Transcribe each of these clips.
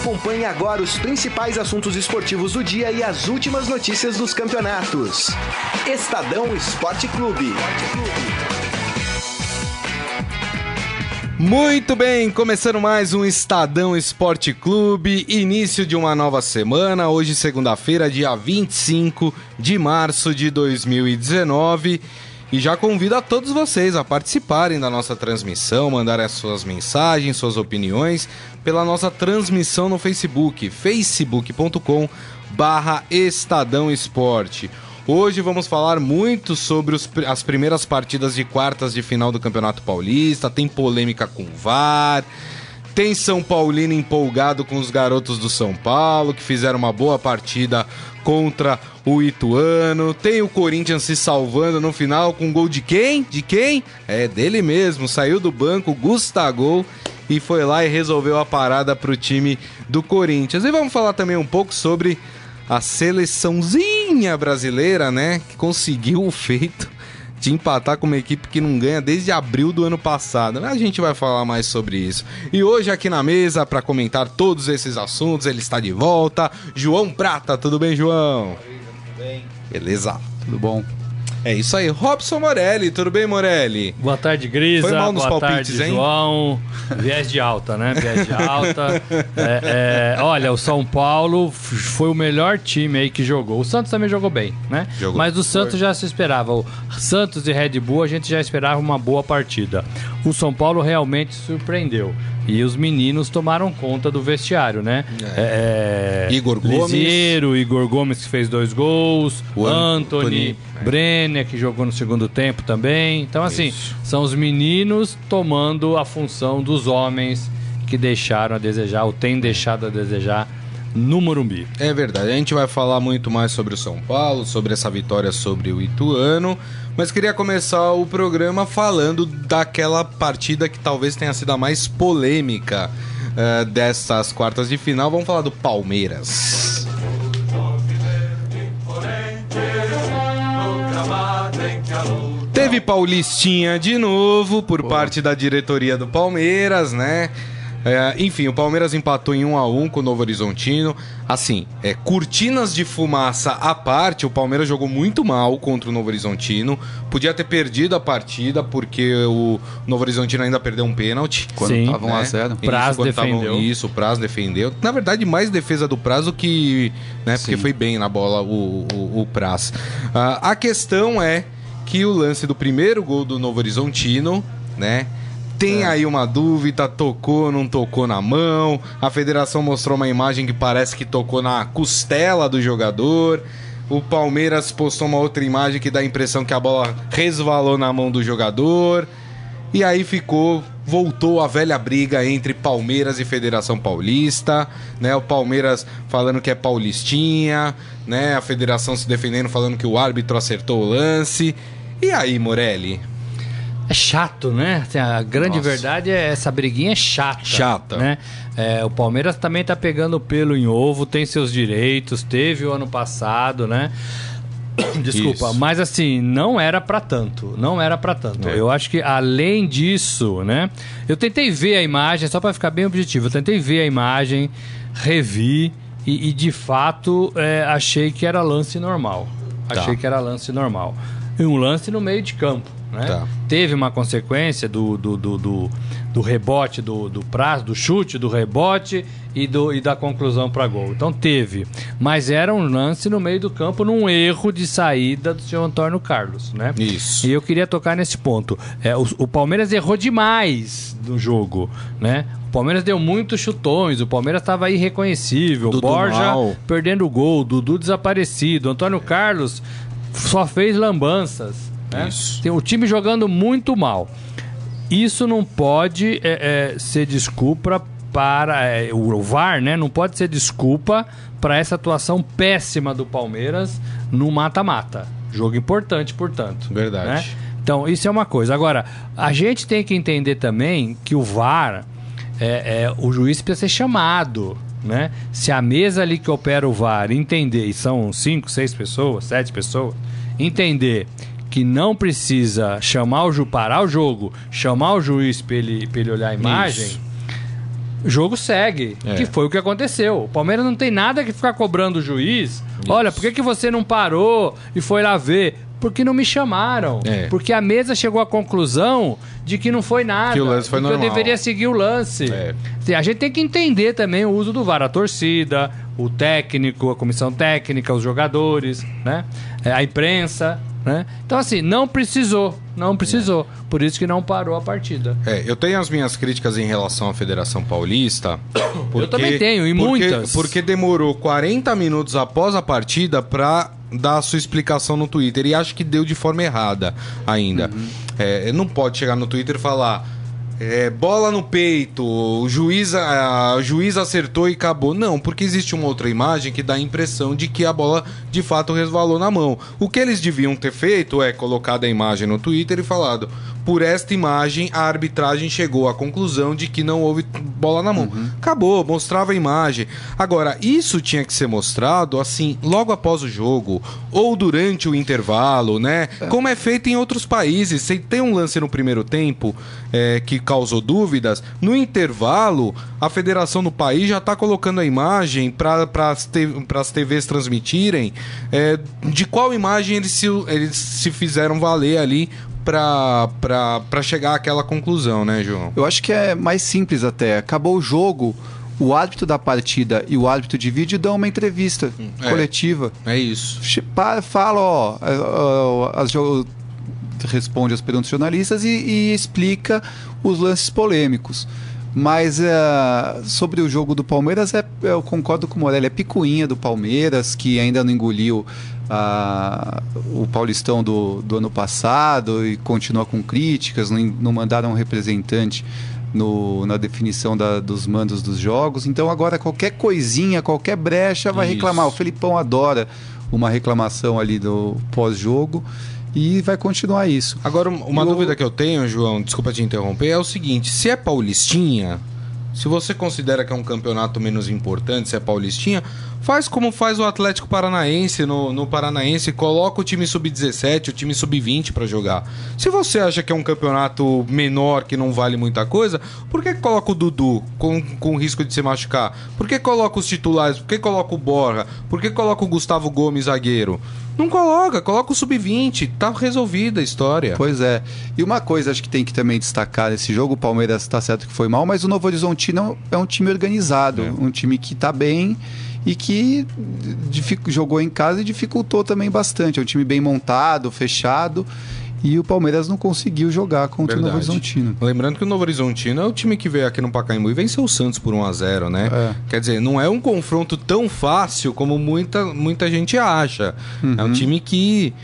Acompanhe agora os principais assuntos esportivos do dia e as últimas notícias dos campeonatos. Estadão Esporte Clube. Muito bem, começando mais um Estadão Esporte Clube, início de uma nova semana, hoje segunda-feira, dia 25 de março de 2019. E já convido a todos vocês a participarem da nossa transmissão, mandarem as suas mensagens, suas opiniões pela nossa transmissão no Facebook, facebook.com barra Estadão Esporte. Hoje vamos falar muito sobre os, as primeiras partidas de quartas de final do Campeonato Paulista, tem polêmica com VAR, tem São Paulino empolgado com os garotos do São Paulo, que fizeram uma boa partida contra o Ituano. Tem o Corinthians se salvando no final com gol de quem? De quem? É dele mesmo. Saiu do banco, Gustavo e foi lá e resolveu a parada para o time do Corinthians. E vamos falar também um pouco sobre a seleçãozinha brasileira, né? Que conseguiu o feito de empatar com uma equipe que não ganha desde abril do ano passado. A gente vai falar mais sobre isso. E hoje aqui na mesa para comentar todos esses assuntos, ele está de volta, João Prata. Tudo bem, João? Tudo bem. Beleza. Tudo bom. É isso aí. Robson Morelli, tudo bem, Morelli? Boa tarde, Grisa. Foi mal nos Boa palpites, tarde, hein? João. Viés de alta, né? Viés de alta. É, é, olha, o São Paulo foi o melhor time aí que jogou. O Santos também jogou bem, né? Jogou. Mas do Santos já se esperava. O Santos e Red Bull a gente já esperava uma boa partida. O São Paulo realmente surpreendeu. E os meninos tomaram conta do vestiário, né? É, é, Igor Gomes. Lisieiro, Igor Gomes que fez dois gols, O Anthony, Anthony, é. Brenner que jogou no segundo tempo também. Então, assim, Isso. são os meninos tomando a função dos homens que deixaram a desejar, ou têm deixado a desejar no Morumbi. É verdade, a gente vai falar muito mais sobre o São Paulo, sobre essa vitória sobre o Ituano, mas queria começar o programa falando daquela partida que talvez tenha sido a mais polêmica eh, dessas quartas de final. Vamos falar do Palmeiras. Teve Paulistinha de novo por parte da diretoria do Palmeiras, né? É, enfim, o Palmeiras empatou em 1 a 1 com o Novo Horizontino. Assim, é, cortinas de fumaça à parte, o Palmeiras jogou muito mal contra o Novo Horizontino. Podia ter perdido a partida porque o Novo Horizontino ainda perdeu um pênalti. Quando Sim. tava 1 a né? 0 Isso, Praz quando tavam- defendeu. isso, o Praz defendeu. Na verdade, mais defesa do Prazo que. Né, porque Sim. foi bem na bola o, o, o Praz. Ah, a questão é que o lance do primeiro gol do Novo Horizontino, né? Tem aí uma dúvida, tocou, não tocou na mão. A federação mostrou uma imagem que parece que tocou na costela do jogador. O Palmeiras postou uma outra imagem que dá a impressão que a bola resvalou na mão do jogador. E aí ficou, voltou a velha briga entre Palmeiras e Federação Paulista, né? O Palmeiras falando que é paulistinha, né? A federação se defendendo falando que o árbitro acertou o lance. E aí, Morelli? É chato, né? Assim, A grande Nossa. verdade é essa briguinha é chata. Chata. Né? É, o Palmeiras também tá pegando pelo em ovo, tem seus direitos, teve o ano passado, né? Desculpa, Isso. mas assim, não era pra tanto, não era pra tanto. É. Eu acho que além disso, né? Eu tentei ver a imagem, só pra ficar bem objetivo, eu tentei ver a imagem, revi e, e, de fato é, achei que era lance normal. Tá. Achei que era lance normal. E um lance no meio de campo, né? Tá. Teve uma consequência do, do, do, do, do rebote, do, do prazo, do chute, do rebote e, do, e da conclusão para gol. Então teve. Mas era um lance no meio do campo num erro de saída do senhor Antônio Carlos, né? Isso. E eu queria tocar nesse ponto. É, o, o Palmeiras errou demais no jogo, né? O Palmeiras deu muitos chutões, o Palmeiras estava irreconhecível, Dudu Borja mal. perdendo o gol, Dudu desaparecido, Antônio Carlos só fez lambanças. Né? Isso. Tem o time jogando muito mal. Isso não pode é, é, ser desculpa para é, o VAR, né? Não pode ser desculpa para essa atuação péssima do Palmeiras no mata-mata. Jogo importante, portanto. Verdade. né? Então, isso é uma coisa. Agora, a gente tem que entender também que o VAR, é, é, o juiz precisa ser chamado. Né? Se a mesa ali que opera o VAR entender, e são cinco, seis pessoas, sete pessoas, entender que não precisa chamar o ju parar o jogo, chamar o juiz para ele, pra ele olhar a imagem, Isso. jogo segue. É. Que foi o que aconteceu. O Palmeiras não tem nada que ficar cobrando o juiz. Olha, por que, que você não parou e foi lá ver? Porque não me chamaram. É. Porque a mesa chegou à conclusão de que não foi nada. Que o lance foi que normal. eu deveria seguir o lance. É. A gente tem que entender também o uso do VAR. A torcida, o técnico, a comissão técnica, os jogadores, né? É, A imprensa, né? Então, assim, não precisou. Não precisou. Por isso que não parou a partida. É, eu tenho as minhas críticas em relação à Federação Paulista. porque- também tenho, e porque- muitas. Porque demorou 40 minutos após a partida pra dar a sua explicação no Twitter. E acho que deu de forma errada ainda. Uhum. É, não pode chegar no Twitter e falar. é, bola no peito, o juiz, a, o juiz acertou e acabou. Não, porque existe uma outra imagem que dá a impressão de que a bola de fato resvalou na mão. O que eles deviam ter feito é colocado a imagem no Twitter e falado: por esta imagem, a arbitragem chegou à conclusão de que não houve bola na mão. Acabou, mostrava a imagem. Agora, isso tinha que ser mostrado assim, logo após o jogo, ou durante o intervalo, né? Como é feito em outros países. Se tem um lance no primeiro tempo é, que causou dúvidas, no intervalo, a federação do país já está colocando a imagem para as TVs transmitirem é, de qual imagem eles se, eles se fizeram valer ali para chegar àquela conclusão, né, João? Eu acho que é mais simples até. Acabou o jogo, o árbitro da partida e o árbitro de vídeo dão uma entrevista é. coletiva. É isso. Fala, ó, é, as responde às perguntas dos jornalistas e, e explica os lances polêmicos. Mas é, sobre o jogo do Palmeiras, é- eu concordo com o Morelli, é picuinha do Palmeiras, que ainda não engoliu ah, o Paulistão do, do ano passado e continua com críticas, não, não mandaram um representante no- na definição da- dos mandos dos jogos. Então agora qualquer coisinha, qualquer brecha vai Isso. reclamar. O Felipão adora uma reclamação ali do pós-jogo e vai continuar isso. Agora, uma dúvida que eu tenho, João, desculpa te interromper, é o seguinte: se é Paulistinha, se você considera que é um campeonato menos importante, se é Paulistinha, faz como faz o Atlético Paranaense no, no Paranaense, coloca o time sub-17, o time sub-20 pra jogar. Se você acha que é um campeonato menor, que não vale muita coisa, por que coloca o Dudu com, com risco de se machucar? Por que coloca os titulares? Por que coloca o Borja? Por que coloca o Gustavo Gomes zagueiro? Não coloca, coloca o sub-20, tá resolvida a história. Pois é. E uma coisa acho que tem que também destacar nesse jogo, o Palmeiras está certo que foi mal, mas o Novo Horizontino é um time organizado, É. um time que está bem e que jogou em casa e dificultou também bastante. É um time bem montado, fechado. E o Palmeiras não conseguiu jogar contra o Novo Verdade. Horizontino. Lembrando que o Novo Horizontino é o time que veio aqui no Pacaembu e venceu o Santos por 1 a 0 né? É. Quer dizer, não é um confronto tão fácil como muita, muita gente acha. É um time que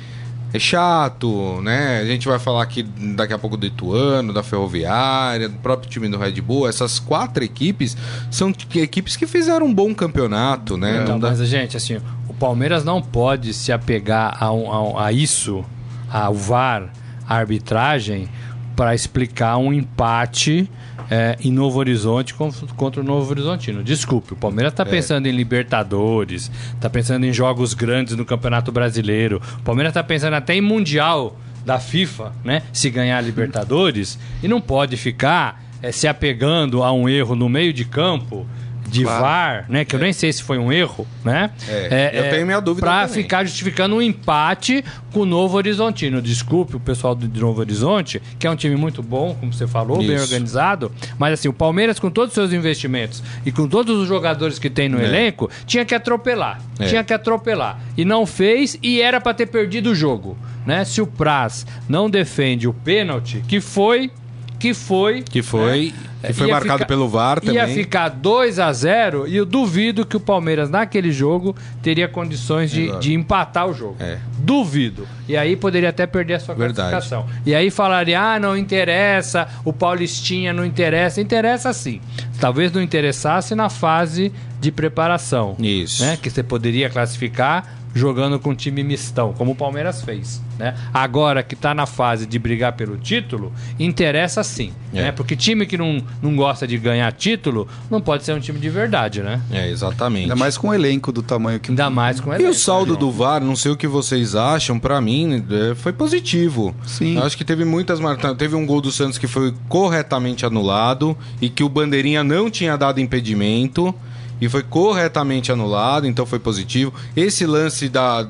é chato, né? A gente vai falar aqui daqui a pouco do Ituano, da Ferroviária, do próprio time do Red Bull. Essas quatro equipes são equipes que fizeram um bom campeonato, né? Então, Não dá- mas, gente, assim, o Palmeiras não pode se apegar a, um- a a isso, ao VAR, à arbitragem, para explicar um empate é, em Novo Horizonte con- contra o Novo Horizontino. Desculpe, o Palmeiras está pensando em Libertadores, está pensando em jogos grandes no Campeonato Brasileiro, o Palmeiras está pensando até em Mundial da FIFA, né? Se ganhar Libertadores, e não pode ficar é, se apegando a um erro no meio de campo de Claro. VAR, né? Que eu nem sei se foi um erro, né? É, eu tenho minha dúvida também. ficar justificando um empate com o Novo Horizontino. Desculpe o pessoal do Novo Horizonte, que é um time muito bom, como você falou, bem Isso. organizado. Mas assim, o Palmeiras, com todos os seus investimentos e com todos os jogadores que tem no É. elenco, tinha que atropelar. É. Tinha que atropelar. E não fez e era pra ter perdido o jogo. Né? Se o Praz não defende o pênalti, que foi. Que foi. Que foi, né? que foi Ia marcado ficar- pelo VAR também. Ia ficar 2 a 0 e eu duvido que o Palmeiras, naquele jogo, teria condições de, de empatar o jogo. É. Duvido. E aí poderia até perder a sua Verdade. classificação. E aí falaria, ah, não interessa, o Paulistinha não interessa. Interessa sim. Talvez não interessasse na fase de preparação. Isso. Né? Que você poderia classificar jogando com time mistão, como o Palmeiras fez. Né? Agora que está na fase de brigar pelo título, interessa sim. É. Né? Porque time que não, não gosta de ganhar título não pode ser um time de verdade, né? É, exatamente. Ainda mais com o elenco do tamanho que Ainda mais com E elenco, o saldo né, do? VAR, não sei o que vocês acham, pra mim é, foi positivo. Sim. Eu Acho que teve muitas marcações. Teve um gol do Santos que foi corretamente anulado e que o Bandeirinha não tinha dado impedimento e foi corretamente anulado, então foi positivo. Esse lance da,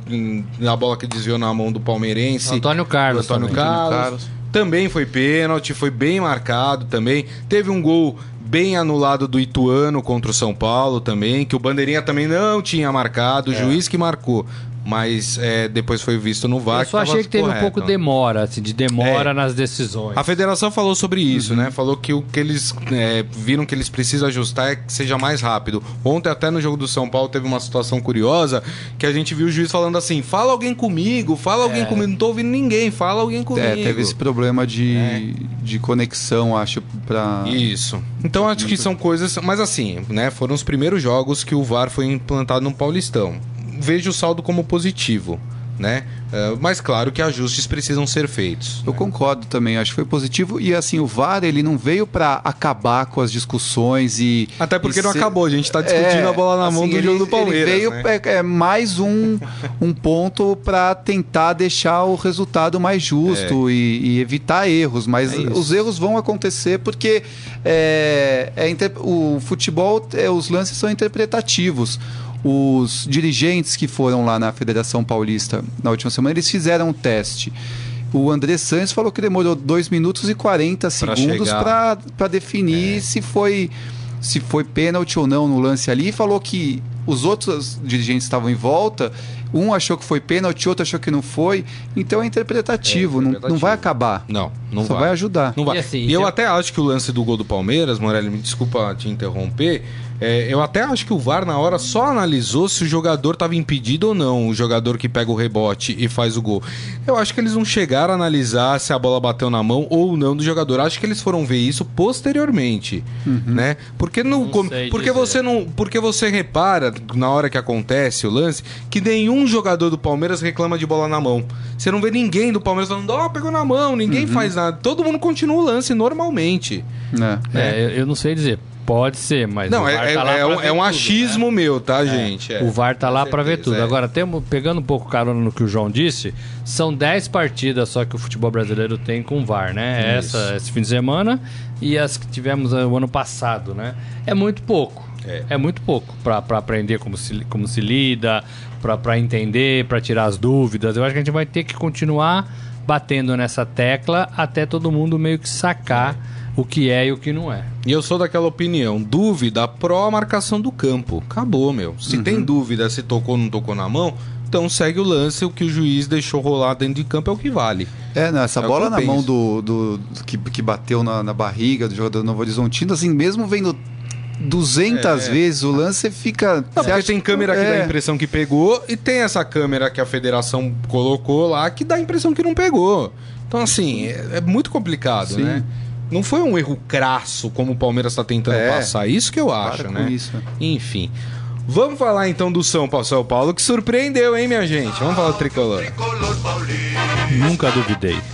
da bola que desviou na mão do palmeirense. Antônio Carlos do Antônio também. Carlos, Antônio Carlos. Também foi pênalti, foi bem marcado também. Teve um gol bem anulado do Ituano contra o São Paulo também, que o Bandeirinha também não tinha marcado, o É. juiz que marcou. Mas é, depois foi visto no VAR. Eu só tava achei que teve um correto. pouco de demora, assim, de demora É. nas decisões. A federação falou sobre isso, Uhum. né? Falou que o que eles é, viram que eles precisam ajustar é que seja mais rápido. Ontem, até no jogo do São Paulo, teve uma situação curiosa que a gente viu o juiz falando assim: fala alguém comigo, fala alguém É. comigo. Não tô ouvindo ninguém, fala alguém comigo. É, teve esse problema de, de conexão, acho, pra. Isso. Então acho que são coisas. Mas assim, né? Foram os primeiros jogos que o VAR foi implantado no Paulistão. Vejo o saldo como positivo, né? É, mas claro que ajustes precisam ser feitos. Eu concordo também, acho que foi positivo. E assim, o VAR ele não veio pra acabar com as discussões e. Até porque e não ser- acabou, a gente tá discutindo a bola na mão assim, do ele- jogo do Palmeiras. Ele veio né? é, é mais um, um ponto pra tentar deixar o resultado mais justo e, e evitar erros. Mas É os erros vão acontecer porque é, é inter- o futebol, é, os lances são interpretativos. Os dirigentes que foram lá na Federação Paulista na última semana, eles fizeram um teste. O André Santos falou que demorou 2 minutos e 40 segundos para definir se foi se foi pênalti ou não no lance ali. E falou que os outros dirigentes estavam em volta. Um achou que foi pênalti, outro achou que não foi. Então é interpretativo, É não- Não, interpretativo. vai acabar. Não, não Só vai. vai ajudar. Não vai. E assim, E eu tem- até acho que o lance do gol do Palmeiras, Morelli, me desculpa te interromper, é, eu até acho que o VAR na hora só analisou se o jogador estava impedido ou não, o jogador que pega o rebote e faz o gol. Eu acho que eles não chegaram a analisar se a bola bateu na mão ou não do jogador. Acho que eles foram ver isso posteriormente, né? Porque no Não porque dizer. você não, porque você repara na hora que acontece o lance que nenhum jogador do Palmeiras reclama de bola na mão. Você não vê ninguém do Palmeiras falando, ó, pegou na mão, ninguém faz nada. Todo mundo continua o lance normalmente. né? É, eu, eu não sei dizer. Pode ser, mas Não, o é, é- tá é pra um, é um achismo né? meu, tá, gente? É. O VAR tá Com lá pra ver tudo. é. Agora, temos, pegando um pouco carona no que o João disse, são 10 partidas só que o futebol brasileiro tem com VAR, né? Isso. Essa, esse fim de semana e as que tivemos eh, o ano passado, né? É muito pouco. É. muito pouco pra pra aprender como se, como se lida, pra entender, pra tirar as dúvidas. Eu acho que a gente vai ter que continuar batendo nessa tecla até todo mundo meio que sacar o que é e o que não é. E eu sou daquela opinião, dúvida pró marcação do campo. Acabou, meu. Se tem dúvida se tocou ou não tocou na mão, então segue o lance, o que o juiz deixou rolar dentro de campo é o que vale. É, não, essa É bola na mão penso. do, do- do- que, que bateu na, na barriga do jogador do Novo Horizontino, assim, mesmo vendo 200 É. vezes o lance, você fica. Não, você acha tem câmera que dá a é, impressão que pegou e tem essa câmera que a federação colocou lá que dá a impressão que não pegou. Então, assim, é, é muito complicado, Sim. né? Não foi um erro crasso como o Palmeiras está tentando É. passar. Isso que eu para acho, com né? isso. Enfim. Vamos falar então do São Paulo, São Paulo, que surpreendeu, hein, minha gente? Vamos falar do tricolor. Nunca duvidei.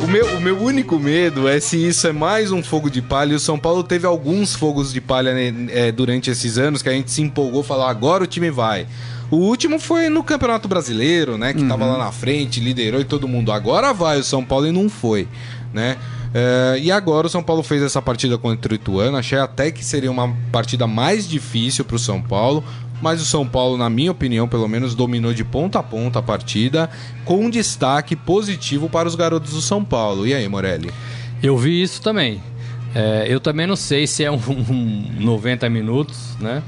O meu, o meu único medo é se isso é mais um fogo de palha. E o São Paulo teve alguns fogos de palha né, é, durante esses anos que a gente se empolgou, falou agora o time vai. O último foi no Campeonato Brasileiro, né? Que tava lá na frente, liderou e todo mundo. Agora vai o São Paulo e não foi, né? É, e agora o São Paulo fez essa partida contra o Ituano. Achei até que seria uma partida mais difícil para o São Paulo. Mas o São Paulo, na minha opinião, pelo menos, dominou de ponta a ponta a partida, com um destaque positivo para os garotos do São Paulo. E aí, Morelli? Eu vi isso também. É, eu também não sei se é um, um 90 minutos, né?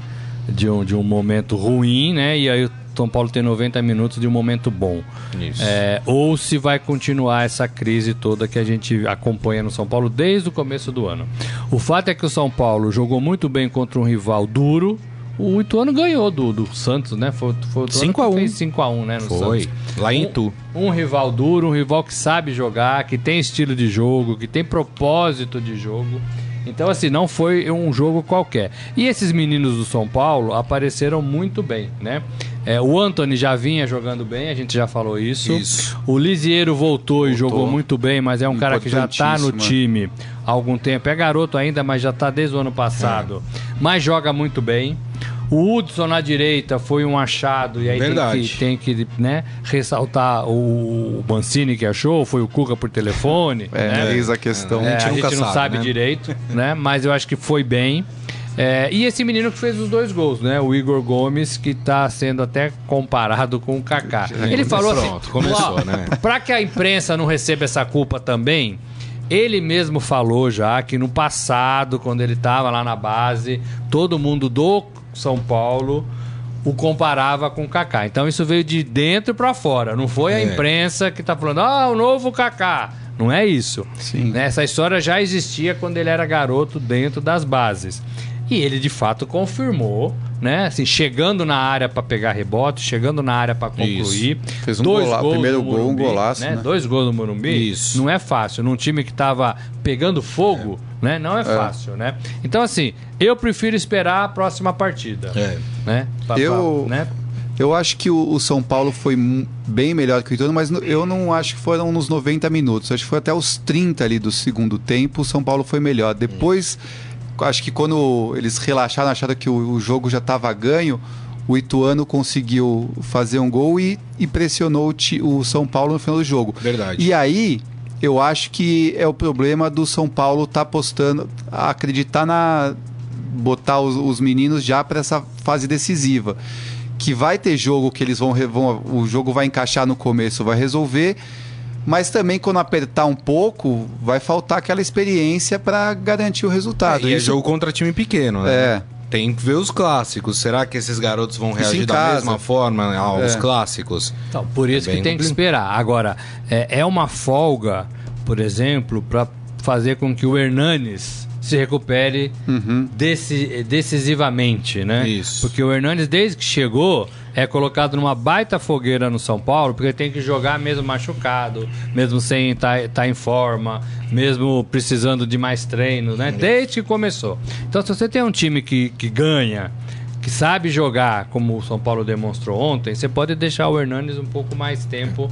De um, de um momento ruim, né? E aí o São Paulo tem 90 minutos de um momento bom. Isso. É, ou se vai continuar essa crise toda que a gente acompanha no São Paulo desde o começo do ano. O fato é que o São Paulo jogou muito bem contra um rival duro. O Ituano ganhou do, do Santos, né? Foi, foi o Ituano 5 a 1. que fez 5x1, né? Foi. Santos. Lá em Um- Itu. Um rival duro, um rival que sabe jogar, que tem estilo de jogo, que tem propósito de jogo. Então, assim, não foi um jogo qualquer. E esses meninos do São Paulo apareceram muito bem, né? É, o Anthony já vinha jogando bem, a gente já falou isso. Isso. O Lisieiro voltou, e jogou muito bem, mas é um cara que já tá no é. time há algum tempo. É garoto ainda, mas já tá desde o ano passado. Mas joga muito bem. O Hudson na direita foi um achado, e aí tem Verdade. que, tem que né, ressaltar o Mancini que achou, foi o Cuca por telefone. É, né? eis a questão. É, A gente a gente não sabe, né? direito, né? Mas eu acho que foi bem. É, e esse menino que fez os dois gols, né? O Igor Gomes, que tá sendo até comparado com o Kaká. Ele falou assim: Pronto, começou, ó, né? Pra que a imprensa não receba essa culpa também, ele mesmo falou já que no passado, quando ele tava lá na base, todo mundo do São Paulo o comparava com o Kaká. Então isso veio de dentro pra fora. Não foi a É. imprensa que tá falando, ah, o novo Kaká. Não é isso. Sim. Né? Essa história já existia quando ele era garoto dentro das bases. E ele de fato confirmou, né? Assim, chegando na área para pegar rebote, chegando na área para concluir. Fez um Dois gola- gols primeiro gol, um golaço, né? Dois gols no Morumbi. Isso. Não é fácil. Num time que tava pegando fogo, né? Não é fácil, né? Então, assim, eu prefiro esperar a próxima partida. É. Né? Pra- Eu- pra- né? Eu acho que o, o São Paulo foi bem melhor que o Ituano, mas eu não acho que foram nos 90 minutos. Acho que foi até os 30 ali do segundo tempo, o São Paulo foi melhor. Depois, acho que quando eles relaxaram, acharam que o, o jogo já estava ganho, o Ituano conseguiu fazer um gol e, e pressionou o, o São Paulo no final do jogo. Verdade. E aí, eu acho que é o problema do São Paulo estar apostando, acreditar na. botar os, os meninos já para essa fase decisiva. Que vai ter jogo que eles vão, vão. O jogo vai encaixar no começo, vai resolver. Mas também, quando apertar um pouco, vai faltar aquela experiência para garantir o resultado. e é Isso- jogo contra time pequeno, né? É. Tem que ver os clássicos. Será que esses garotos vão reagir da mesma forma aos É. clássicos? Então, por isso É que tem que esperar. Agora, é, é uma folga, por exemplo, para fazer com que o Hernanes se recupere Uhum. deci- decisivamente, né? Isso. Porque o Hernanes, desde que chegou, é colocado numa baita fogueira no São Paulo, porque tem que jogar mesmo machucado, mesmo sem estar em forma, mesmo precisando de mais treino, né? Desde que começou. Então, se você tem um time que, que ganha, que sabe jogar, como o São Paulo demonstrou ontem, você pode deixar o Hernanes um pouco mais tempo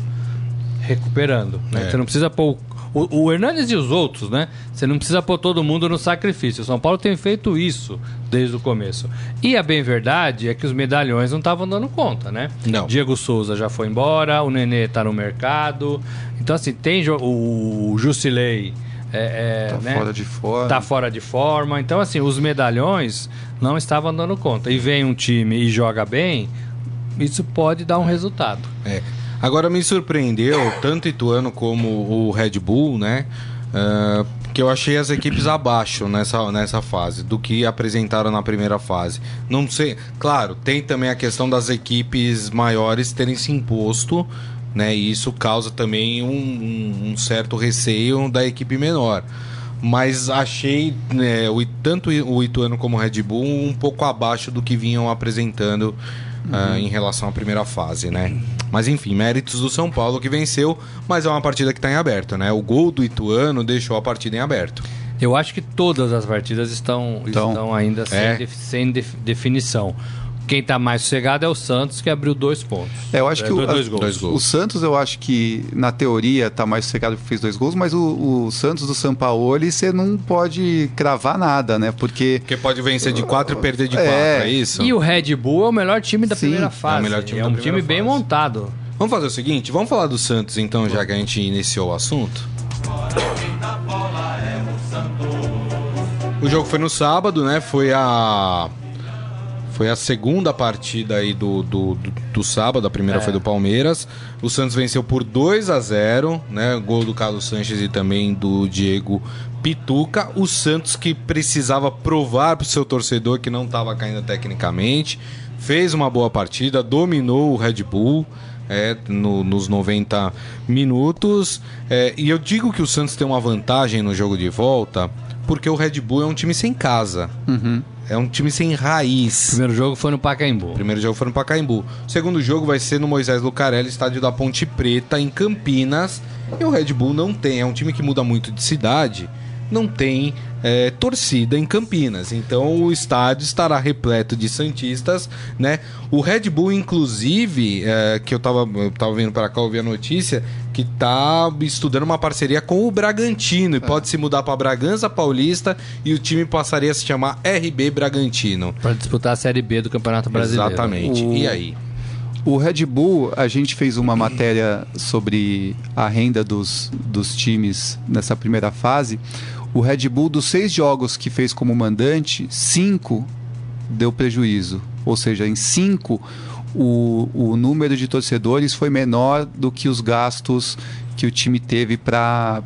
recuperando. Né? É. Você não precisa pôr. O, o Hernanes e os outros, né? Você não precisa pôr todo mundo no sacrifício. O São Paulo tem feito isso desde o começo. E a bem verdade é que os medalhões não estavam dando conta, né? Não. Diego Souza já foi embora, o Nenê tá no mercado. Então, assim, tem o Jusilei. É, é, Tá né? fora de forma. Tá fora de forma. Então, assim, os medalhões não estavam dando conta. E vem um time e joga bem, isso pode dar um resultado. É. Agora me surpreendeu tanto Ituano como o Red Bull, né? Ah, que eu achei as equipes abaixo nessa, nessa fase do que apresentaram na primeira fase. Não sei, claro, tem também a questão das equipes maiores terem se imposto, né? E isso causa também um, um- certo receio da equipe menor. Mas achei né, o, tanto o Ituano como o Red Bull um pouco abaixo do que vinham apresentando ah, em relação à primeira fase, né? Mas enfim, méritos do São Paulo que venceu, mas é uma partida que está em aberto, né? O gol do Ituano deixou a partida em aberto. Eu acho que todas as partidas estão, Então, estão ainda sem, é. def- sem def- definição. Quem está mais sossegado é o Santos, que abriu dois pontos. É, eu acho É, que o, dois, dois a- gols. dois gols. o Santos, eu acho que na teoria tá mais sossegado porque fez dois gols, mas o, o Santos do Sampaoli você não pode cravar nada, né? Porque Porque pode vencer de 4 e perder de É. 4, é, isso? E o Red Bull é o melhor time da Sim, primeira é o fase. melhor time é um time bem montado. Vamos fazer o seguinte, vamos falar do Santos então, já que a gente iniciou o assunto. O jogo foi no sábado, né? Foi a foi a segunda partida aí do, do, do, do sábado, a primeira É. foi do Palmeiras. O Santos venceu por 2 a 0 né? Gol do Carlos Sanches e também do Diego Pituca. O Santos que precisava provar pro seu torcedor que não estava caindo tecnicamente. Fez uma boa partida, dominou o Red Bull é, no- nos 90 minutos. É, e eu digo que o Santos tem uma vantagem no jogo de volta, porque o Red Bull é um time sem casa. É um time sem O raiz. primeiro jogo foi no O Pacaembu. primeiro jogo foi no Pacaembu. O segundo jogo vai ser no Moisés Lucarelli, estádio da Ponte Preta, em Campinas. E o Red Bull não tem. É um time que muda muito de cidade. não tem é, torcida em Campinas. Então o estádio estará repleto de Santistas, né? O Red Bull, inclusive, é, que eu tava, eu tava vindo para cá ouvir a notícia, que tá estudando uma parceria com o Bragantino e pode se mudar para Bragança Paulista e o time passaria a se chamar RB Bragantino. Para disputar a Série B do Campeonato Brasileiro. Exatamente. O- E aí? O Red Bull, a gente fez uma matéria sobre a renda dos, dos times nessa primeira fase. O Red Bull, dos seis jogos que fez como mandante, cinco deu prejuízo. Ou seja, em cinco, o, o número de torcedores foi menor do que os gastos que o time teve para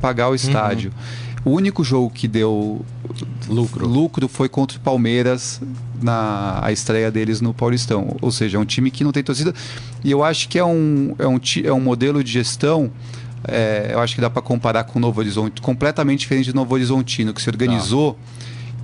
pagar o estádio. O único jogo que deu Lucro. lucro foi contra o Palmeiras na a estreia deles no Paulistão. Ou seja, é um time que não tem torcida. E eu acho que é um, é um, é um modelo de gestão. é, eu acho que dá para comparar com o Novo Horizonte, completamente diferente do Novo Horizontino, que se organizou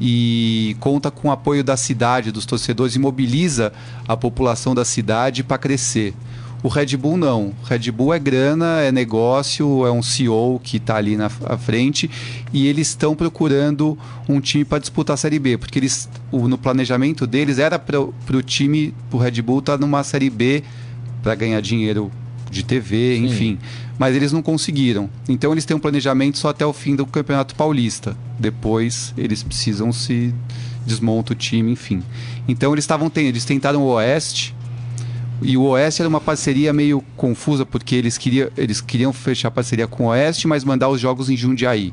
e conta com o apoio da cidade, dos torcedores, e mobiliza a população da cidade para crescer. O Red Bull não. O Red Bull é grana, é negócio, é um CEO que está ali na frente e eles estão procurando um time para disputar a Série B, porque eles o- no planejamento deles era para o time, o Red Bull estar numa Série B para ganhar dinheiro de TV, Sim. enfim. Mas eles não conseguiram. Então eles têm um planejamento só até o fim do Campeonato Paulista. Depois eles precisam se desmonta o time, enfim. Então eles estavam eles tentaram o Oeste e o Oeste era uma parceria meio confusa porque eles queriam eles queriam fechar parceria com o Oeste, mas mandar os jogos em Jundiaí.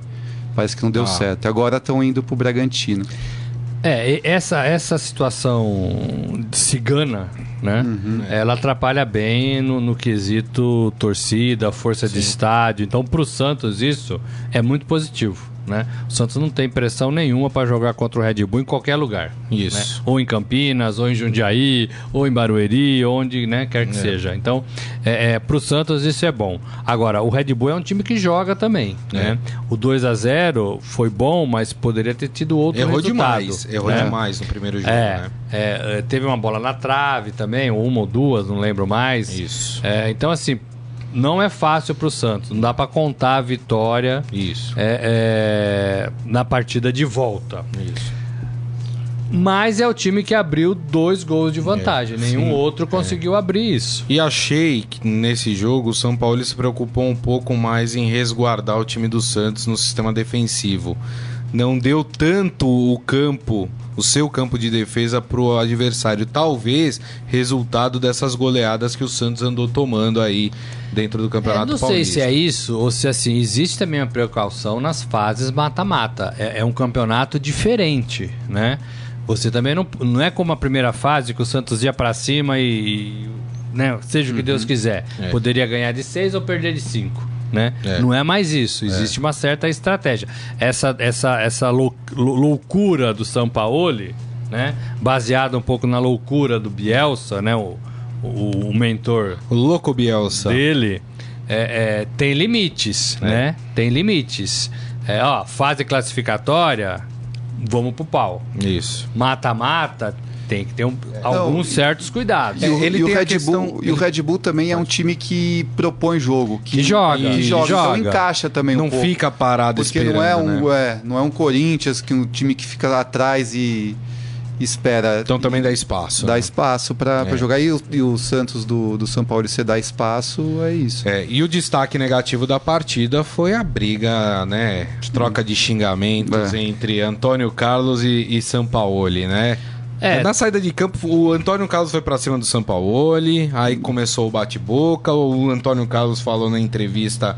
Parece que não deu Ah. certo. Agora estão indo pro Bragantino. É, essa, essa situação cigana, né? Ela atrapalha bem no, no quesito torcida, força de estádio. Então, pro Santos, isso é muito positivo. Né? O Santos não tem pressão nenhuma para jogar contra o Red Bull em qualquer lugar. Isso. né? Ou em Campinas, ou em Jundiaí, ou em Barueri, onde né, quer que seja. Então, é, é, pro Santos isso é bom. Agora, o Red Bull é um time que joga também. Né? O 2 a 0 foi bom, mas poderia ter tido outro Errou resultado. demais. Errou né? demais no primeiro jogo, É, né? é, é, teve uma bola na trave também, ou uma ou duas, não lembro mais. Isso. É, então, assim, não é fácil pro Santos. Não dá para contar a vitória Isso. é, é, na partida de volta. Isso. Mas é o time que abriu dois gols de vantagem. É, Nenhum sim, outro conseguiu abrir isso. E achei que nesse jogo o São Paulo se preocupou um pouco mais em resguardar o time do Santos no sistema defensivo. Não deu tanto o campo, o seu campo de defesa para o adversário. Talvez resultado dessas goleadas que o Santos andou tomando aí dentro do É, Campeonato não sei Paulista. se é isso ou se assim existe também a precaução nas fases mata-mata. É, é um campeonato diferente, né? Você também não, não é como a primeira fase que o Santos ia pra cima e, né, seja o que Deus quiser, É. poderia ganhar de seis ou perder de cinco. Né? É. Não é mais isso, existe uma certa estratégia. Essa, essa, essa lou- lou- loucura do Sampaoli, né? baseada um pouco na loucura do Bielsa, né? o, o, o mentor O louco Bielsa. dele é, é, tem limites, né? Tem limites. É, ó, fase classificatória, vamos pro pau. Isso. Mata-mata, tem que ter um- alguns certos cuidados. E o, ele e o Red questão- Bull, e o Red Bull também é um time que propõe jogo, que, Que joga, que que joga, joga. então encaixa também um Não pouco. fica parado Porque esperando, não é um, né? é, não é um Corinthians que um time que fica lá atrás e espera Então também dá espaço. dá né? espaço para É. jogar e o, e o Santos do, do São Paulo você dá espaço é isso. É, e o destaque negativo da partida foi a briga, né? Troca de xingamentos É. entre Antônio Carlos e, e Sampaoli, né? É. Na saída de campo, o Antônio Carlos foi pra cima do Sampaoli, aí começou o bate-boca. O Antônio Carlos falou na entrevista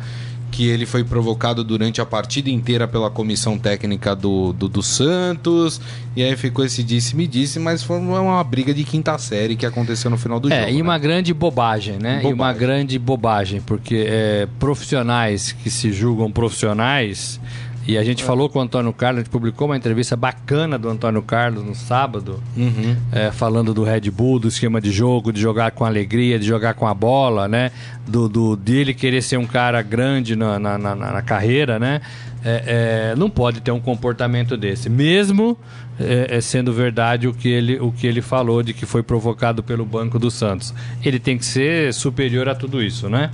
que ele foi provocado durante a partida inteira pela comissão técnica do, do, do Santos. E aí ficou esse disse-me-disse, mas foi uma briga de quinta série que aconteceu no final do É, jogo. e né? uma grande bobagem, né? E uma Bobagem. grande bobagem, porque é, profissionais que se julgam profissionais, e a gente falou com o Antônio Carlos, a gente publicou uma entrevista bacana do Antônio Carlos no sábado, Uhum. é, falando do Red Bull, do esquema de jogo, de jogar com alegria, de jogar com a bola, né? Do, do dele querer ser um cara grande na, na, na- na carreira, né? É, é, não pode ter um comportamento desse, mesmo é, é, sendo verdade o que, ele, o que ele falou de que foi provocado pelo Banco do Santos. Ele tem que ser superior a tudo isso, né?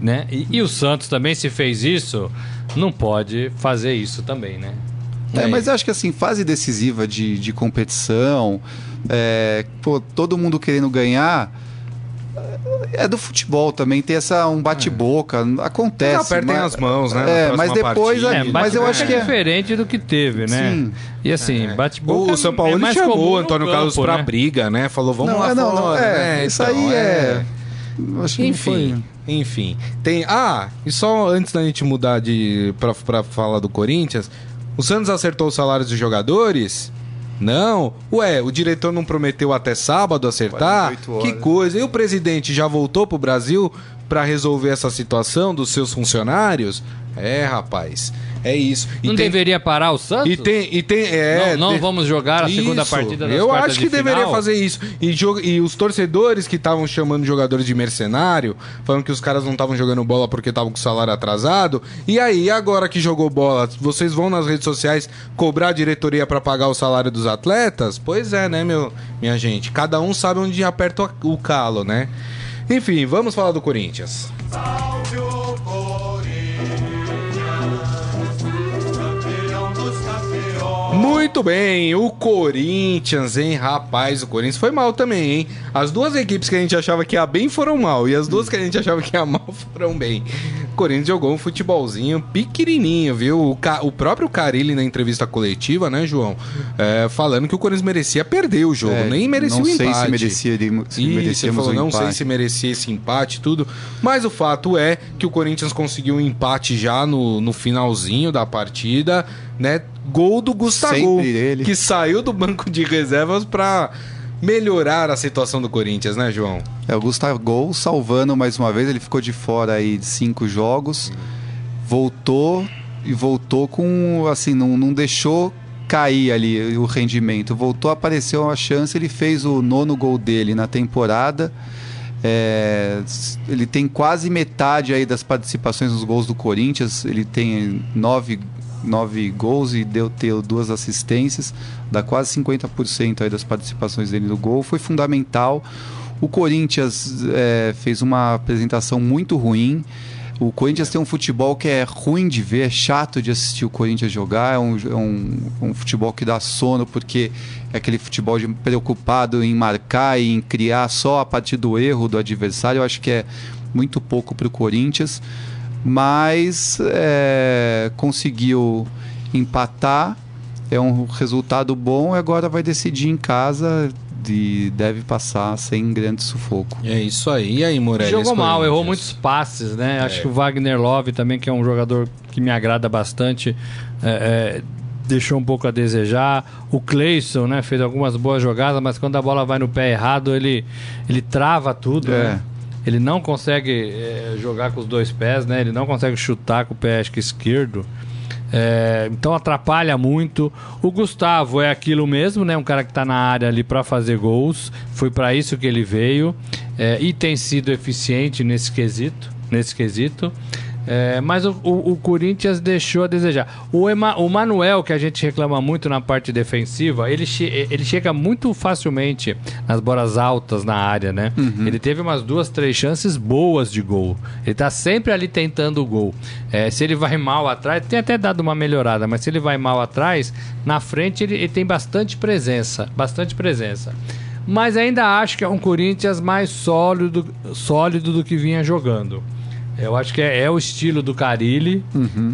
Né? E, e o Santos também, se fez isso, não pode fazer isso também, né? É, mas eu acho que assim, fase decisiva de, de competição, é, pô, todo mundo querendo ganhar. É do futebol também, tem essa um bate-boca, acontece. Apertem mas- as mãos, né? É, mas depois, partida. é, mas eu acho que é- diferente do que teve, né? Sim. E assim, bate-boca O São Paulo é mais chamou comum o Antônio campo, Carlos pra né? briga, né? Falou, vamos Não, lá é, não, não, fora, é, né? isso Então, aí é. Acho que Enfim, foi- enfim. Tem, ah, e só antes da gente mudar de pra, pra falar do Corinthians, o Santos acertou os salários dos jogadores? Não. Ué, o diretor não prometeu até sábado acertar? 48 horas. Que coisa. E o presidente já voltou pro Brasil pra resolver essa situação dos seus funcionários? É, rapaz. É isso. E Não tem- deveria parar o Santos? e tem, e tem, é, não, não de- vamos jogar a segunda Isso. partida das Eu acho que de deveria final? fazer isso. E, jo- e os torcedores que estavam chamando jogadores de mercenário, falando que os caras não estavam jogando bola porque estavam com o salário atrasado. E aí, agora que jogou bola, vocês vão nas redes sociais cobrar a diretoria pra pagar o salário dos atletas? Pois é, né, meu, minha gente? Cada um sabe onde aperta o o calo, né? Enfim, vamos falar do Corinthians. Muito bem, o Corinthians, hein, rapaz, o Corinthians foi mal também, hein? As duas equipes que a gente achava que ia bem foram mal, e as duas que a gente achava que ia mal foram bem. O Corinthians jogou um futebolzinho pequenininho, viu? O, Ca- o próprio Carilli na entrevista coletiva, né, João? É, falando que o Corinthians merecia perder o jogo, É, nem merecia não o sei empate. se merecia, se Isso, ele merecíamos falou, não empate. sei se merecia esse empate e tudo, mas o fato é que o Corinthians conseguiu um empate já no, no finalzinho da partida, né? Gol do Gustavo, que saiu do banco de reservas pra melhorar a situação do Corinthians, né, João? É, o Gustavo Gol salvando mais uma vez, ele ficou de fora aí de cinco jogos, voltou e voltou com, assim, não, não deixou cair ali o rendimento, voltou, apareceu uma chance, ele fez o nono gol dele na temporada, É, ele tem quase metade aí das participações nos gols do Corinthians, ele tem nove, nove gols e deu, deu duas assistências, dá quase 50% aí das participações dele no gol, foi fundamental. O Corinthians é, fez uma apresentação muito ruim. O Corinthians tem um futebol que é ruim de ver, é chato de assistir o Corinthians jogar. É um, é um, um futebol que dá sono, porque é aquele futebol de- preocupado em marcar e em criar só a partir do erro do adversário. Eu acho que é muito pouco para o Corinthians, mas é, conseguiu empatar. É um resultado bom e agora vai decidir em casa e deve passar sem grande sufoco. É isso aí. E aí, Moreira? Jogou mal, errou muitos passes, né? Acho É. que o Wagner Love também, que é um jogador que me agrada bastante, é, é, deixou um pouco a desejar. O Cleison, né? Fez algumas boas jogadas, mas quando a bola vai no pé errado, ele, ele trava tudo, É. né? Ele não consegue é, jogar com os dois pés, né? Ele não consegue chutar com o pé acho que esquerdo. É, então atrapalha muito. O Gustavo é aquilo mesmo, né? Um cara que tá na área ali para fazer gols. Foi para isso que ele veio é, e tem sido eficiente nesse quesito, nesse quesito. É, mas o, o- o Corinthians deixou a desejar. O, Ema- o Manuel, que a gente reclama muito na parte defensiva, ele, che- ele chega muito facilmente nas bolas altas na área, né? Ele teve umas duas, três chances boas de gol. Ele tá sempre ali tentando o gol. É, se ele vai mal atrás, tem até dado uma melhorada, mas se ele vai mal atrás, na frente ele, ele tem bastante presença. Bastante presença. Mas ainda acho que é um Corinthians mais sólido, sólido do que vinha jogando. Eu acho que é, é o estilo do Carilli,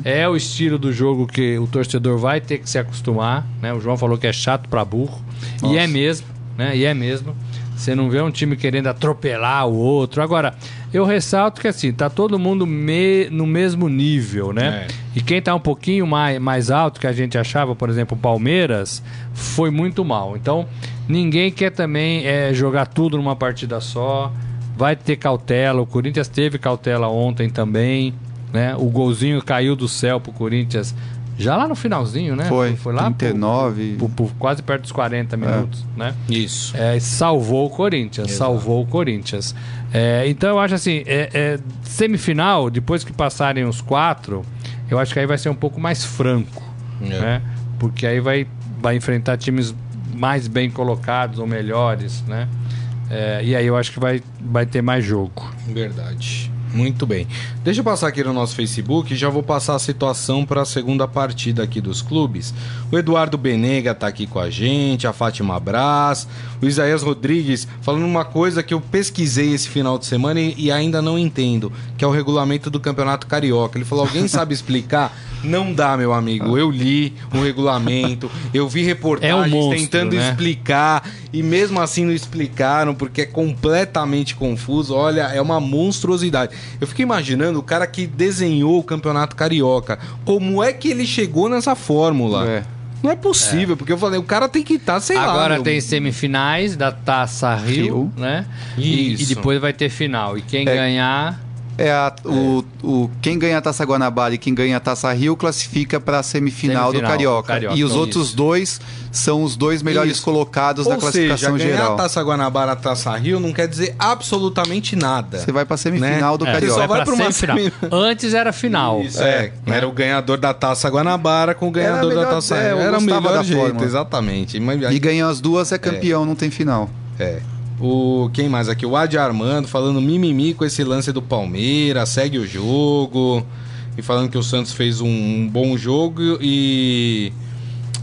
é o estilo do jogo que o torcedor vai ter que se acostumar. Né? O João falou que é chato pra burro. E é mesmo, né? E é mesmo. Você não vê um time querendo atropelar o outro. Agora, eu ressalto que assim, tá todo mundo me- no mesmo nível, né? É. E quem tá um pouquinho mais, mais alto que a gente achava, por exemplo, o Palmeiras, foi muito mal. Então, ninguém quer também é, jogar tudo numa partida só. Vai ter cautela. O Corinthians teve cautela ontem também. Né? O golzinho caiu do céu pro Corinthians já lá no finalzinho, né? Foi, foi lá pro- 39. pro- pro- quase perto dos 40 minutos, né? Isso. É, salvou o Corinthians, Exato. salvou o Corinthians. É, então eu acho assim, é, é, semifinal, depois que passarem os quatro, eu acho que aí vai ser um pouco mais franco, É. né? Porque aí vai, vai enfrentar times mais bem colocados ou melhores, né? É, e aí eu acho que vai, vai ter mais jogo. Verdade. Muito bem. Deixa eu passar aqui no nosso Facebook e já vou passar a situação para a segunda partida aqui dos clubes. O Eduardo Benega tá aqui com a gente, a Fátima Brás, o Isaías Rodrigues falando uma coisa que eu pesquisei esse final de semana e, e ainda não entendo, que é o regulamento do Campeonato Carioca. Ele falou: alguém sabe explicar? Não dá, meu amigo. Eu li o regulamento, eu vi reportagens É um monstro, tentando né? explicar e mesmo assim não explicaram porque é completamente confuso. Olha, é uma monstruosidade. Eu fico imaginando o cara que desenhou o Campeonato Carioca. Como é que ele chegou nessa fórmula? É. Não é possível, porque eu falei, o cara tem que estar, sei lá. Agora meu. tem semifinais da Taça Rio, Rio. né? E, e depois vai ter final. E quem É. ganhar. É a- O, o, quem ganha a Taça Guanabara e quem ganha a Taça Rio classifica para a semifinal, do Semifinal, Carioca. Carioca, E os isso. outros dois são os dois melhores Isso. colocados Ou da classificação seja, ganhar geral. a Taça Guanabara, a Taça Rio não quer dizer absolutamente nada. Você vai para a semifinal Né? do É. Carioca. Só vai pra uma semifinal. semifinal. Antes era final. Isso, é. Era o ganhador da Taça Guanabara com o ganhador melhor- da Taça é, Rio. Era o melhor da jeito, fórmula. exatamente. Mas- E ganhou as duas, é campeão, não tem final. É. O, quem mais aqui? O Adi Armando falando mimimi com esse lance do Palmeiras, segue o jogo. E falando que o Santos fez um, um bom jogo e.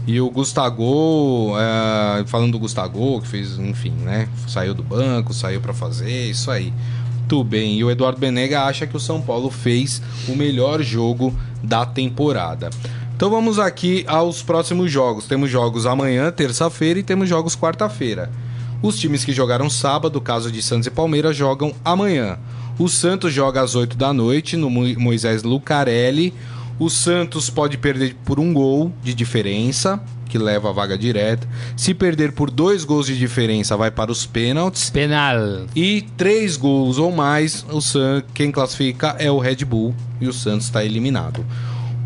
E o Gustavo, é, falando do Gustavo, que fez, enfim, né? Saiu do banco, saiu pra fazer, isso aí. Tudo bem. E o Eduardo Benega acha que o São Paulo fez o melhor jogo da temporada. Então vamos aqui aos próximos jogos. Temos jogos amanhã, terça-feira, e temos jogos quarta-feira. Os times que jogaram sábado, caso de Santos e Palmeiras, jogam amanhã. O Santos joga às 8 da noite no Mo- Moisés Lucarelli. O Santos pode perder por um gol de diferença, que leva a vaga direta. Se perder por dois gols de diferença, vai para os pênaltis. Penal. E três gols ou mais, o San, quem classifica é o Red Bull e o Santos está eliminado.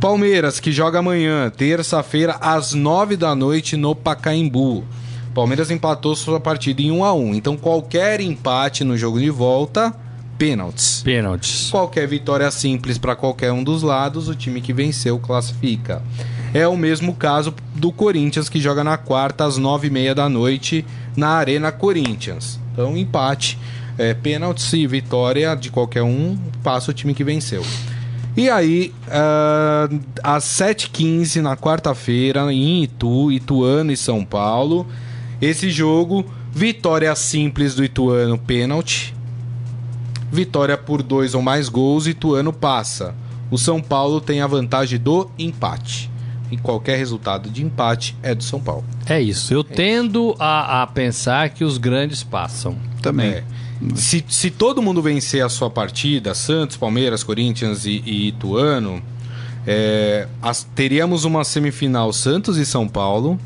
Palmeiras, que joga amanhã, terça-feira, às nove da noite, no Pacaembu. Palmeiras empatou sua partida em 1 a 1 Então, qualquer empate no jogo de volta, pênaltis. Pênaltis. Qualquer vitória simples para qualquer um dos lados, o time que venceu classifica. É o mesmo caso do Corinthians, que joga na quarta às nove e meia da noite na Arena Corinthians. Então, empate, é, pênalti e vitória de qualquer um, passa o time que venceu. E aí, ah, às 7h15 na quarta-feira, em Itu, Ituano e São Paulo, esse jogo, vitória simples do Ituano, pênalti. Vitória por dois ou mais gols, Ituano passa. O São Paulo tem a vantagem do empate. E qualquer resultado de empate é do São Paulo. É isso. Eu tendo a, a pensar que os grandes passam. Também. É. Se, se todo mundo vencer a sua partida, Santos, Palmeiras, Corinthians e, e Ituano, é, as- teríamos uma semifinal Santos e São Paulo,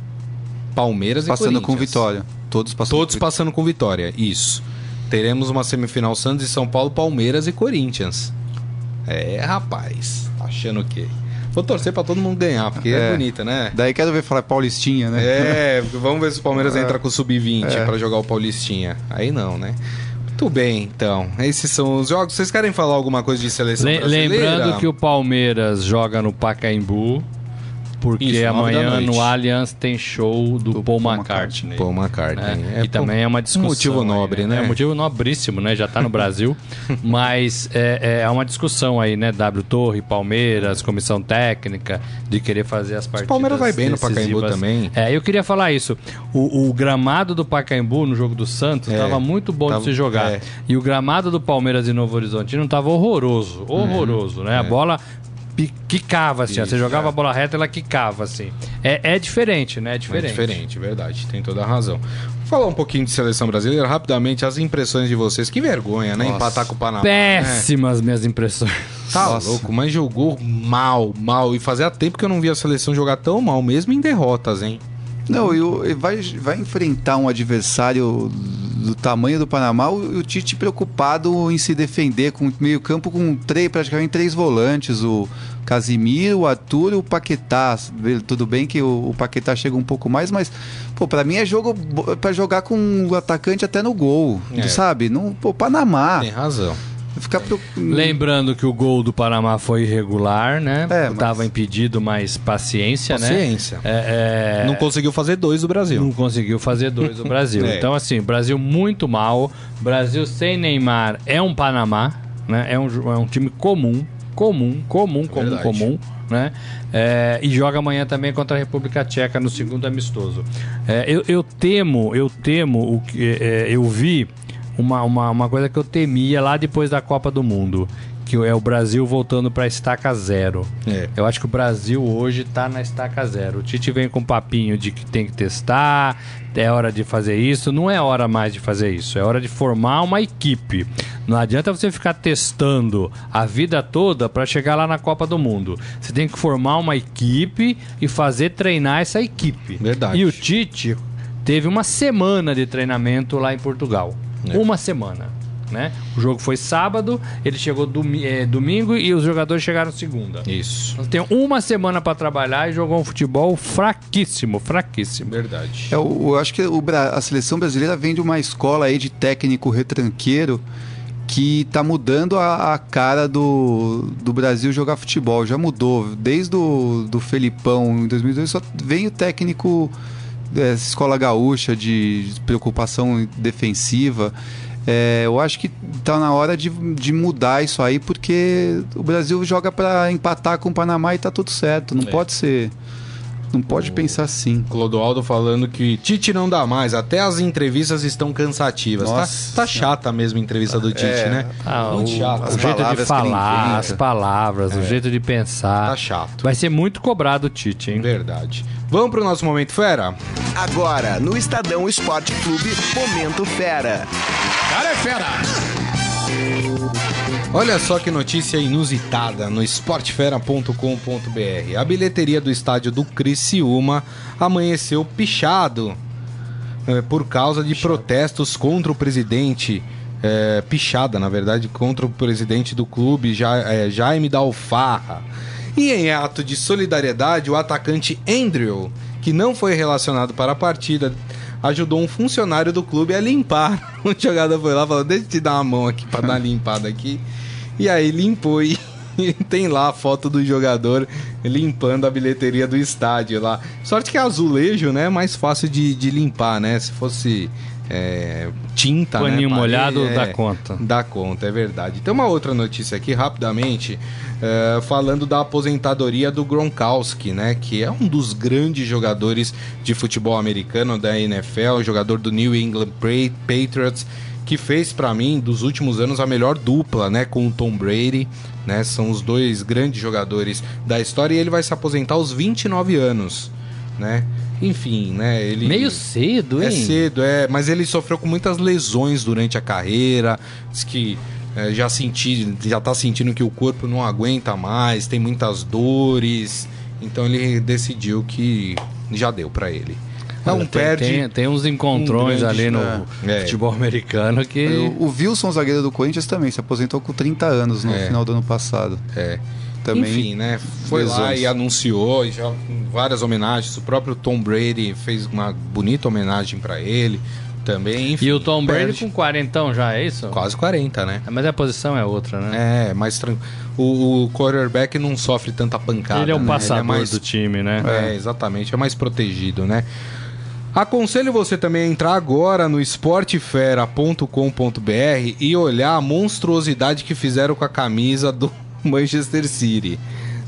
Palmeiras e Passando Corinthians. com vitória. Todos passando Todos com passando com vitória, isso. Teremos uma semifinal Santos e São Paulo, Palmeiras e Corinthians. É, rapaz, achando o quê? Vou torcer pra todo mundo ganhar, porque é, É. bonita, né? Daí quero ver falar Paulistinha, né? É, vamos ver se o Palmeiras entra com o Sub-20 pra jogar o Paulistinha. Aí não, né? Muito bem, então. Esses são os jogos. Vocês querem falar alguma coisa de seleção Le- brasileira? lembrando que o Palmeiras joga no Pacaembu, porque Isso, amanhã no Allianz tem show do, Do Paul McCartney. Paul McCartney. né? É, e também é uma discussão. motivo aí, nobre, né? É um motivo nobríssimo, né? Já tá no Brasil. mas é, é uma discussão aí, né? W Torre, Palmeiras, comissão técnica, de querer fazer as partidas. Palmeiras vai bem no decisivas. Pacaembu também. É, eu queria falar isso. O, o gramado do Pacaembu no jogo do Santos É, estava muito bom tava- de se jogar. é. E o gramado do Palmeiras em Novo Horizontino estava horroroso. Horroroso, né? A bola pi- quicava assim. ó. Você jogava é. a bola reta, ela quicava assim. É, é diferente, né? É É diferente. diferente, verdade. Tem toda a razão. Falar um pouquinho de seleção brasileira, rapidamente, as impressões de vocês. Que vergonha, né? Nossa. Empatar com o Panamá. né? Péssimas minhas impressões. Tá Nossa. louco, mas jogou mal, mal. E fazia tempo que eu não via a seleção jogar tão mal, mesmo em derrotas, hein? Não, e vai, vai enfrentar um adversário do tamanho do Panamá, o, o Tite preocupado em se defender com meio campo com três, praticamente três volantes, o Casimiro, o Arthur e o Paquetá. Tudo bem que o, o Paquetá chega um pouco mais, mas pô, para mim é jogo para jogar com o atacante até no gol, É. sabe? Não, pô, Panamá. Tem razão. Ficar Lembrando que o gol do Panamá foi irregular, né? É, mas- Tava impedido, mas paciência, né? Paciência. É, é, Não conseguiu fazer dois do Brasil. não conseguiu fazer dois do Brasil. É. Então, assim, Brasil muito mal. Brasil sem Neymar é um Panamá. né? É um, é um time comum, comum, comum, comum, Verdade. comum, né? É, e joga amanhã também contra a República Tcheca no segundo amistoso. É, eu, eu temo, eu temo o que é, eu vi uma, uma, uma coisa que eu temia lá depois da Copa do Mundo, que é o Brasil voltando para estaca zero. É. Eu acho que o Brasil hoje tá na estaca zero. O Tite vem com um papinho de que tem que testar, é hora de fazer isso. Não é hora mais de fazer isso, é hora de formar uma equipe. Não adianta você ficar testando a vida toda para chegar lá na Copa do Mundo. Você tem que formar uma equipe e fazer treinar essa equipe. Verdade. E o Tite teve uma semana de treinamento lá em Portugal. É. Uma semana. Né? O jogo foi sábado, ele chegou domi- eh, domingo e os jogadores chegaram segunda. Isso. Tem uma semana para trabalhar e jogou um futebol fraquíssimo, fraquíssimo. Verdade. É, eu, eu acho que o a seleção brasileira vem de uma escola aí de técnico retranqueiro que tá mudando a, a cara do, do Brasil jogar futebol. Já mudou. Desde o do Felipão em 2002 só vem o técnico é, escola gaúcha de preocupação defensiva. É, eu acho que tá na hora de, de mudar isso aí, porque o Brasil joga para empatar com o Panamá e tá tudo certo. Não É. pode ser. Não pode pensar assim. Clodoaldo falando que Tite não dá mais, até as entrevistas estão cansativas. Tá, Nossa. tá chata mesmo a entrevista do Tite, É. né? Ah, Muito o, chato. o As jeito de falar, as palavras, o jeito de pensar. Tá chato. Vai ser muito cobrado o Tite, hein? Verdade. Vamos pro nosso momento fera? Agora, no Estadão Esporte Clube, Momento Fera. Cara é fera! Olha só que notícia inusitada no esportefera.com.br. A bilheteria do estádio do Criciúma amanheceu pichado eh, por causa de protestos contra o presidente. eh, pichada, na verdade, contra o presidente do clube, Ja- eh, Jaime da Alfarra. E em ato de solidariedade, o atacante Andrew, que não foi relacionado para a partida, ajudou um funcionário do clube a limpar. O jogador foi lá e falou: Deixa eu te dar uma mão aqui para dar uma limpada aqui. E aí limpou e tem lá a foto do jogador limpando a bilheteria do estádio lá. Sorte que é azulejo, né? É mais fácil de, de limpar, né? Se fosse é, tinta, Paninho né? molhado Parede, dá é, conta. Dá conta, é verdade. Tem uma outra notícia aqui, rapidamente, é, falando da aposentadoria do Gronkowski, né? Que é um dos grandes jogadores de futebol americano da NFL, jogador do New England Pa- Patriots, que fez pra mim, dos últimos anos, a melhor dupla, né? Com o Tom Brady, né? São os dois grandes jogadores da história e ele vai se aposentar aos 29 anos, né? Enfim, né? Ele... Meio cedo, hein? É cedo, é, mas ele sofreu com muitas lesões durante a carreira. Diz que é, já senti, já tá sentindo que o corpo não aguenta mais, tem muitas dores. Então ele decidiu que já deu pra ele. Não Olha, tem, perde. tem, tem uns encontrões um grande- ali no é. futebol americano que. O, o Wilson, zagueiro do Corinthians, também se aposentou com 30 anos no É. final do ano passado. É. Também Enfim, né? Foi lá e anunciou, e já várias homenagens. O próprio Tom Brady fez uma bonita homenagem pra ele também. Enfim, E o Tom Brady perde com quarentão já, é isso? quase 40, né? Mas a posição é outra, né? É, mais tranquilo. O, quarterback não sofre tanta pancada. Ele é o né? passador Ele é mais, do time, né? É, exatamente. É mais protegido, né? Aconselho você também a entrar agora no esportefera.com.br e olhar a monstruosidade que fizeram com a camisa do Manchester City,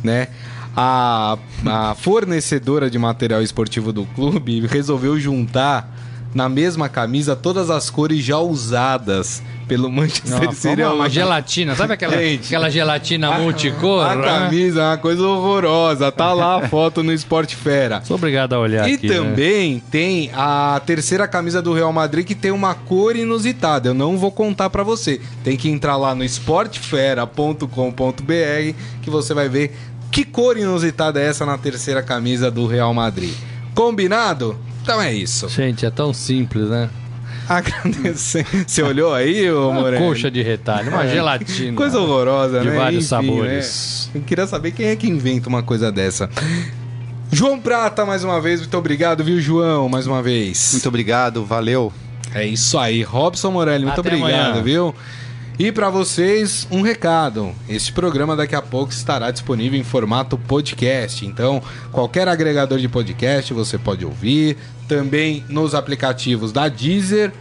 né? A, a fornecedora de material esportivo do clube resolveu juntar na mesma camisa todas as cores já usadas pelo Manchester Nossa, City. uma, uma gelatina, sabe aquela, Gente. aquela gelatina multicor? A né? camisa é uma coisa horrorosa. Tá lá a foto no Esporte Fera. Sou obrigado a olhar E aqui. né? também tem a terceira camisa do Real Madrid que tem uma cor inusitada. Eu não vou contar pra você. Tem que entrar lá no esportefera.com.br que você vai ver que cor inusitada é essa na terceira camisa do Real Madrid. Combinado? Então é isso. Gente, é tão simples, né? Agradecer. Você olhou aí, ô Uma Moreno? coxa de retalho, uma gelatina. É. Coisa horrorosa, De né? vários Enfim, sabores. né? Eu queria saber quem é que inventa uma coisa dessa. João Prata, mais uma vez, muito obrigado, viu, João? Mais uma vez. Muito obrigado, valeu. É isso aí. Robson Morelli, muito Até obrigado, amanhã. viu? E para vocês, um recado. Este programa daqui a pouco estará disponível em formato podcast. Então, qualquer agregador de podcast você pode ouvir. Também nos aplicativos da Deezer,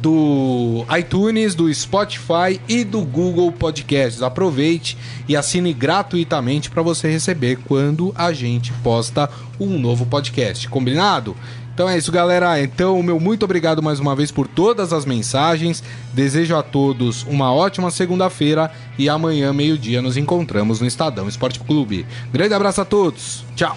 do iTunes, do Spotify e do Google Podcasts. Aproveite e assine gratuitamente para você receber quando a gente posta um novo podcast. Combinado? Então é isso, galera. Então, meu muito obrigado mais uma vez por todas as mensagens. Desejo a todos uma ótima segunda-feira e amanhã, meio-dia, nos encontramos no Estadão Esporte Clube. Grande abraço a todos. Tchau.